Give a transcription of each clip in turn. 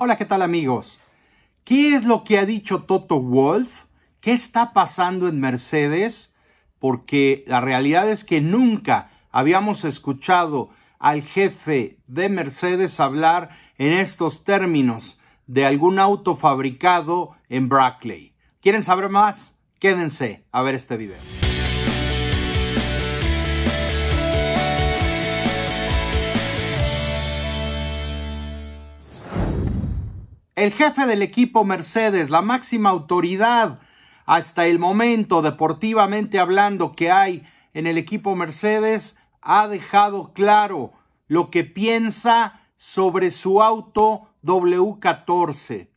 Hola, ¿qué tal amigos? ¿Qué es lo que ha dicho Toto Wolf? ¿Qué está pasando en Mercedes? Porque la realidad es que nunca habíamos escuchado al jefe de Mercedes hablar en estos términos de algún auto fabricado en Brackley. ¿Quieren saber más? Quédense a ver este video. El jefe del equipo Mercedes, la máxima autoridad hasta el momento deportivamente hablando que hay en el equipo Mercedes, ha dejado claro lo que piensa sobre su auto W14.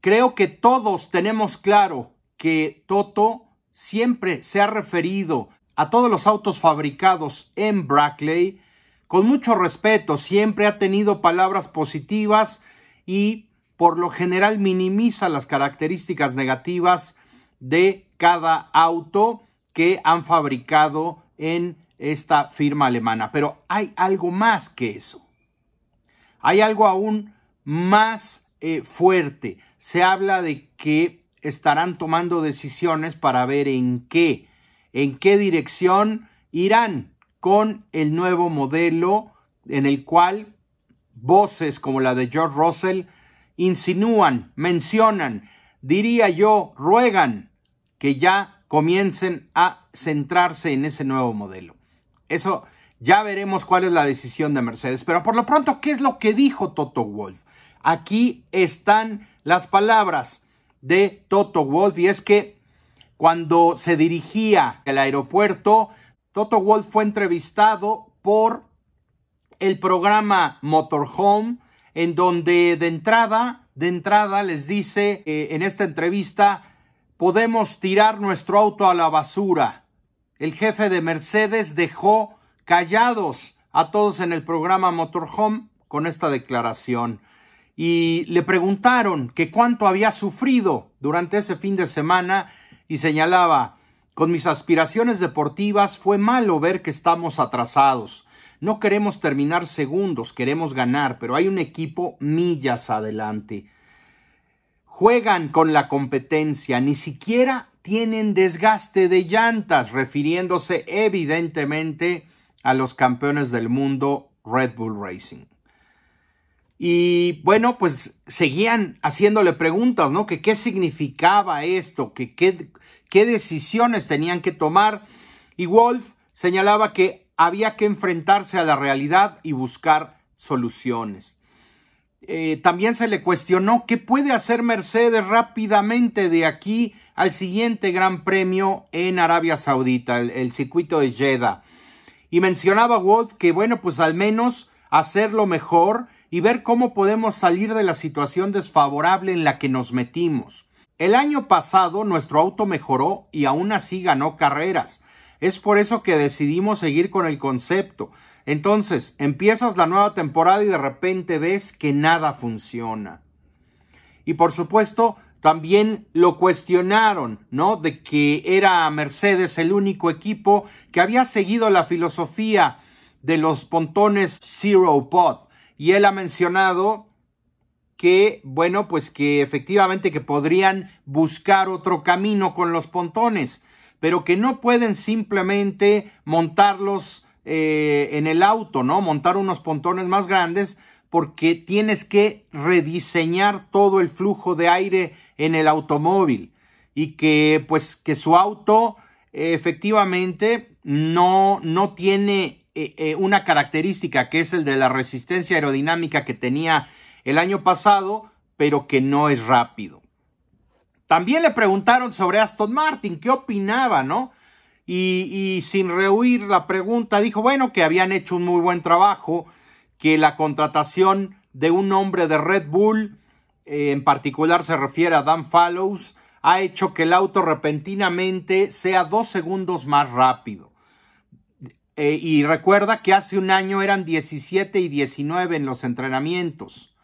Creo que todos tenemos claro que Toto siempre se ha referido a todos los autos fabricados en Brackley con mucho respeto, siempre ha tenido palabras positivas y por lo general minimiza las características negativas de cada auto que han fabricado en esta firma alemana. Pero hay algo más que eso. Hay algo aún más eh, fuerte. Se habla de que estarán tomando decisiones para ver en qué, en qué dirección irán con el nuevo modelo en el cual voces como la de George Russell insinúan, mencionan, diría yo, ruegan que ya comiencen a centrarse en ese nuevo modelo. Eso ya veremos cuál es la decisión de Mercedes. Pero por lo pronto, ¿qué es lo que dijo Toto Wolf? Aquí están las palabras de Toto Wolf y es que cuando se dirigía al aeropuerto, Toto Wolf fue entrevistado por el programa Motorhome, en donde de entrada, de entrada les dice eh, en esta entrevista, podemos tirar nuestro auto a la basura. El jefe de Mercedes dejó callados a todos en el programa Motorhome con esta declaración y le preguntaron que cuánto había sufrido durante ese fin de semana y señalaba, con mis aspiraciones deportivas fue malo ver que estamos atrasados. No queremos terminar segundos, queremos ganar, pero hay un equipo millas adelante. Juegan con la competencia, ni siquiera tienen desgaste de llantas, refiriéndose evidentemente a los campeones del mundo Red Bull Racing. Y bueno, pues seguían haciéndole preguntas, ¿no? Que qué significaba esto, que qué, qué decisiones tenían que tomar. Y Wolf señalaba que había que enfrentarse a la realidad y buscar soluciones. Eh, también se le cuestionó qué puede hacer Mercedes rápidamente de aquí al siguiente Gran Premio en Arabia Saudita, el, circuito de Jeddah. Y mencionaba Wolf que, bueno, pues al menos hacerlo mejor y ver cómo podemos salir de la situación desfavorable en la que nos metimos. El año pasado nuestro auto mejoró y aún así ganó carreras. Es por eso que decidimos seguir con el concepto. Entonces, empiezas la nueva temporada y de repente ves que nada funciona. Y por supuesto, también lo cuestionaron, ¿no? De que era Mercedes el único equipo que había seguido la filosofía de los pontones Zero Pod. Y él ha mencionado que, bueno, pues que efectivamente que podrían buscar otro camino con los pontones pero que no pueden simplemente montarlos eh, en el auto, ¿no? Montar unos pontones más grandes porque tienes que rediseñar todo el flujo de aire en el automóvil y que pues que su auto efectivamente no, no tiene eh, eh, una característica que es el de la resistencia aerodinámica que tenía el año pasado, pero que no es rápido. También le preguntaron sobre Aston Martin, qué opinaba, ¿no? Y, sin rehuir la pregunta, dijo, bueno, que habían hecho un muy buen trabajo, que la contratación de un hombre de Red Bull, eh, en particular se refiere a Dan Fallows, ha hecho que el auto repentinamente sea dos segundos más rápido. Eh, y recuerda que hace un año eran 17 y 19 en los entrenamientos.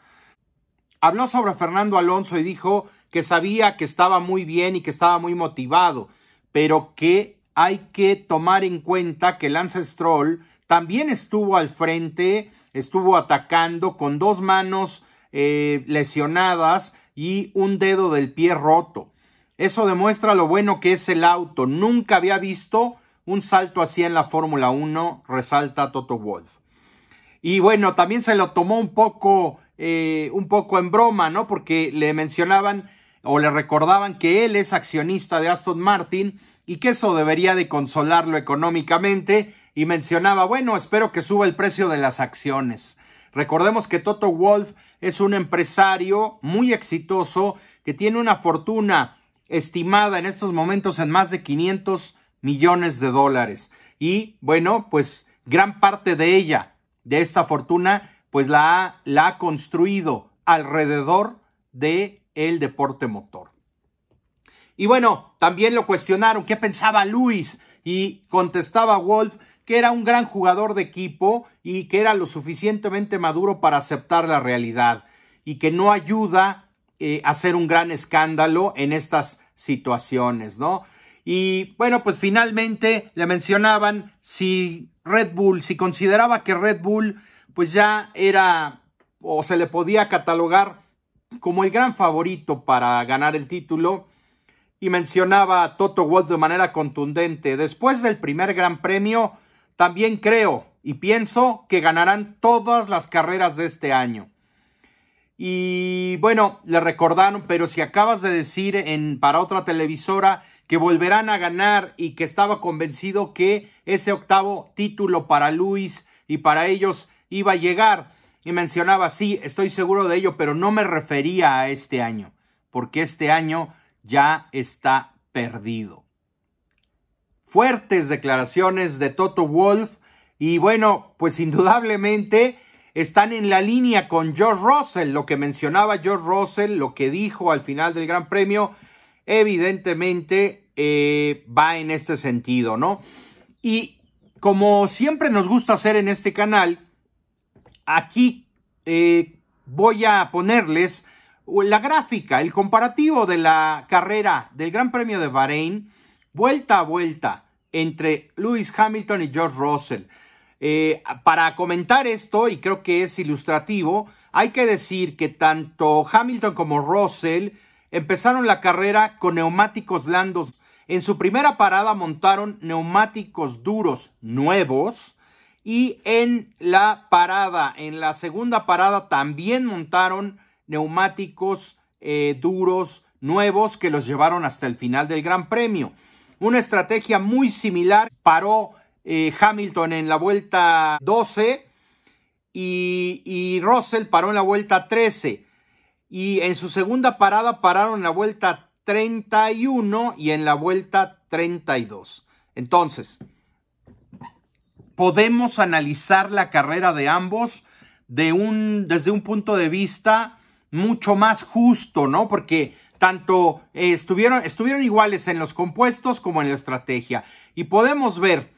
Habló sobre Fernando Alonso y dijo que sabía que estaba muy bien y que estaba muy motivado, pero que hay que tomar en cuenta que Lance Stroll también estuvo al frente, estuvo atacando con dos manos eh, lesionadas y un dedo del pie roto. Eso demuestra lo bueno que es el auto. Nunca había visto un salto así en la Fórmula 1, resalta Toto Wolf. Y bueno, también se lo tomó un poco, eh, un poco en broma, ¿no? Porque le mencionaban o le recordaban que él es accionista de Aston Martin y que eso debería de consolarlo económicamente y mencionaba, bueno, espero que suba el precio de las acciones. Recordemos que Toto Wolf es un empresario muy exitoso que tiene una fortuna estimada en estos momentos en más de 500 millones de dólares. Y bueno, pues gran parte de ella, de esta fortuna, pues la ha, la ha construido alrededor de el deporte motor. Y bueno, también lo cuestionaron qué pensaba Luis y contestaba Wolf que era un gran jugador de equipo y que era lo suficientemente maduro para aceptar la realidad y que no ayuda eh, a hacer un gran escándalo en estas situaciones, ¿no? Y bueno, pues finalmente le mencionaban si Red Bull, si consideraba que Red Bull pues ya era o se le podía catalogar como el gran favorito para ganar el título y mencionaba a Toto Wolff de manera contundente. Después del primer gran premio, también creo y pienso que ganarán todas las carreras de este año. Y bueno, le recordaron, pero si acabas de decir en para otra televisora que volverán a ganar y que estaba convencido que ese octavo título para Luis y para ellos iba a llegar y mencionaba, sí, estoy seguro de ello, pero no me refería a este año, porque este año ya está perdido. Fuertes declaraciones de Toto Wolf y bueno, pues indudablemente están en la línea con George Russell, lo que mencionaba George Russell, lo que dijo al final del Gran Premio, evidentemente eh, va en este sentido, ¿no? Y como siempre nos gusta hacer en este canal, aquí eh, voy a ponerles la gráfica, el comparativo de la carrera del Gran Premio de Bahrein, vuelta a vuelta, entre Lewis Hamilton y George Russell. Eh, para comentar esto, y creo que es ilustrativo, hay que decir que tanto Hamilton como Russell empezaron la carrera con neumáticos blandos. En su primera parada montaron neumáticos duros nuevos y en la parada, en la segunda parada también montaron neumáticos eh, duros nuevos que los llevaron hasta el final del Gran Premio. Una estrategia muy similar paró eh, Hamilton en la vuelta 12 y, y Russell paró en la vuelta 13. Y en su segunda parada pararon en la vuelta 31 y en la vuelta 32. Entonces, podemos analizar la carrera de ambos de un, desde un punto de vista mucho más justo, ¿no? Porque tanto eh, estuvieron, estuvieron iguales en los compuestos como en la estrategia. Y podemos ver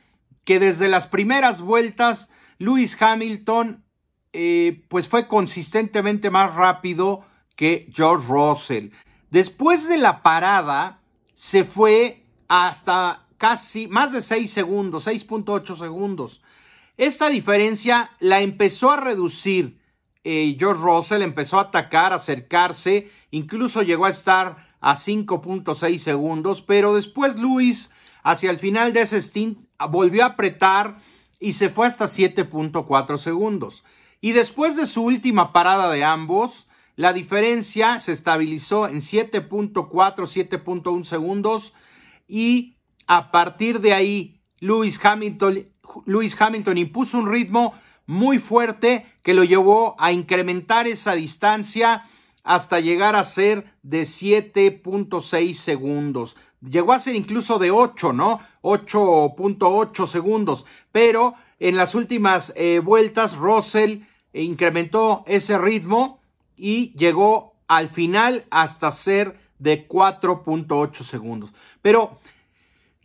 que desde las primeras vueltas, Lewis Hamilton eh, pues fue consistentemente más rápido que George Russell. Después de la parada, se fue hasta casi más de 6 segundos, 6.8 segundos. Esta diferencia la empezó a reducir eh, George Russell, empezó a atacar, a acercarse, incluso llegó a estar a 5.6 segundos, pero después Luis, hacia el final de ese stint, volvió a apretar y se fue hasta 7.4 segundos. Y después de su última parada de ambos, la diferencia se estabilizó en 7.4, 7.1 segundos y a partir de ahí, Lewis Hamilton, Lewis Hamilton impuso un ritmo muy fuerte que lo llevó a incrementar esa distancia hasta llegar a ser de 7.6 segundos. Llegó a ser incluso de 8, ¿no? 8.8 segundos. Pero en las últimas eh, vueltas, Russell incrementó ese ritmo y llegó al final hasta ser de 4.8 segundos. Pero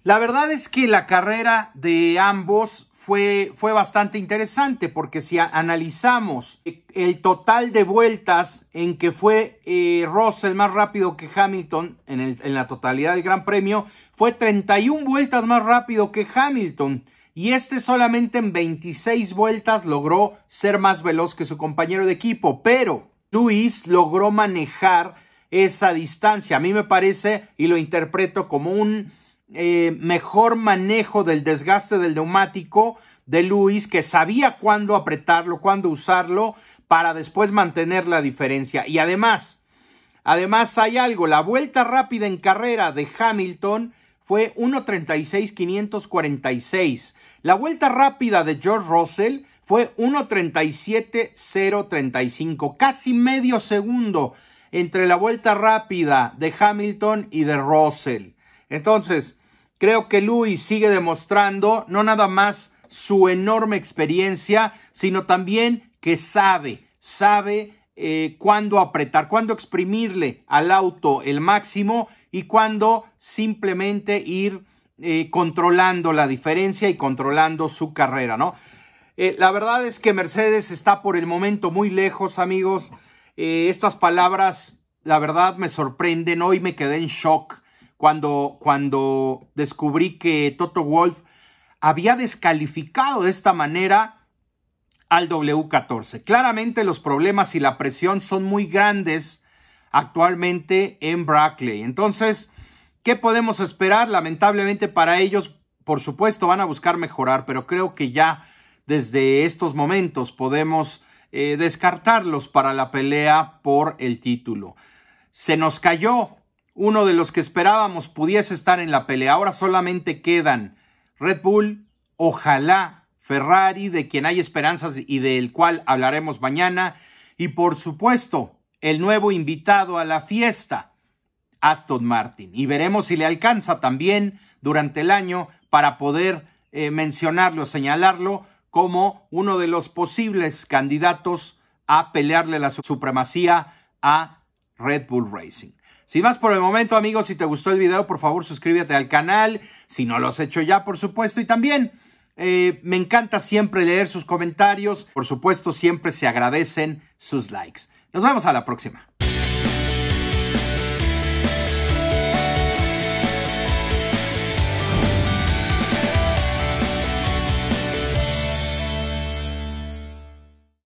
la verdad es que la carrera de ambos fue, fue bastante interesante porque si analizamos el total de vueltas en que fue eh, Russell más rápido que Hamilton en, en la totalidad del Gran Premio, fue 31 vueltas más rápido que Hamilton. Y este solamente en 26 vueltas logró ser más veloz que su compañero de equipo. Pero, Luis logró manejar esa distancia. A mí me parece y lo interpreto como un eh, mejor manejo del desgaste del neumático de Luis, que sabía cuándo apretarlo, cuándo usarlo, para después mantener la diferencia. Y además, además hay algo, la vuelta rápida en carrera de Hamilton fue 1.36.546. La vuelta rápida de George Russell fue 1.37.035, casi medio segundo entre la vuelta rápida de Hamilton y de Russell. Entonces, creo que Luis sigue demostrando no nada más su enorme experiencia, sino también que sabe, sabe eh, cuándo apretar, cuándo exprimirle al auto el máximo y cuándo simplemente ir eh, controlando la diferencia y controlando su carrera, ¿no? Eh, la verdad es que Mercedes está por el momento muy lejos, amigos. estas palabras, la verdad, me sorprenden. Hoy me quedé en shock cuando, cuando descubrí que Toto Wolf había descalificado de esta manera al W14. Claramente los problemas y la presión son muy grandes actualmente en Brackley. Entonces, ¿qué podemos esperar? Lamentablemente para ellos, por supuesto, van a buscar mejorar, pero creo que ya desde estos momentos podemos eh, descartarlos para la pelea por el título. Se nos cayó uno de los que esperábamos pudiese estar en la pelea. Ahora solamente quedan Red Bull, ojalá Ferrari, de quien hay esperanzas y del cual hablaremos mañana, y por supuesto, el nuevo invitado a la fiesta, Aston Martin. Y veremos si le alcanza también durante el año para poder eh, mencionarlo, señalarlo como uno de los posibles candidatos a pelearle la supremacía a Red Bull Racing. Sin más por el momento, amigos, si te gustó el video, por favor suscríbete al canal, si no lo has hecho ya, por supuesto, y también eh, me encanta siempre leer sus comentarios. Por supuesto, siempre se agradecen sus likes. Nos vemos a la próxima.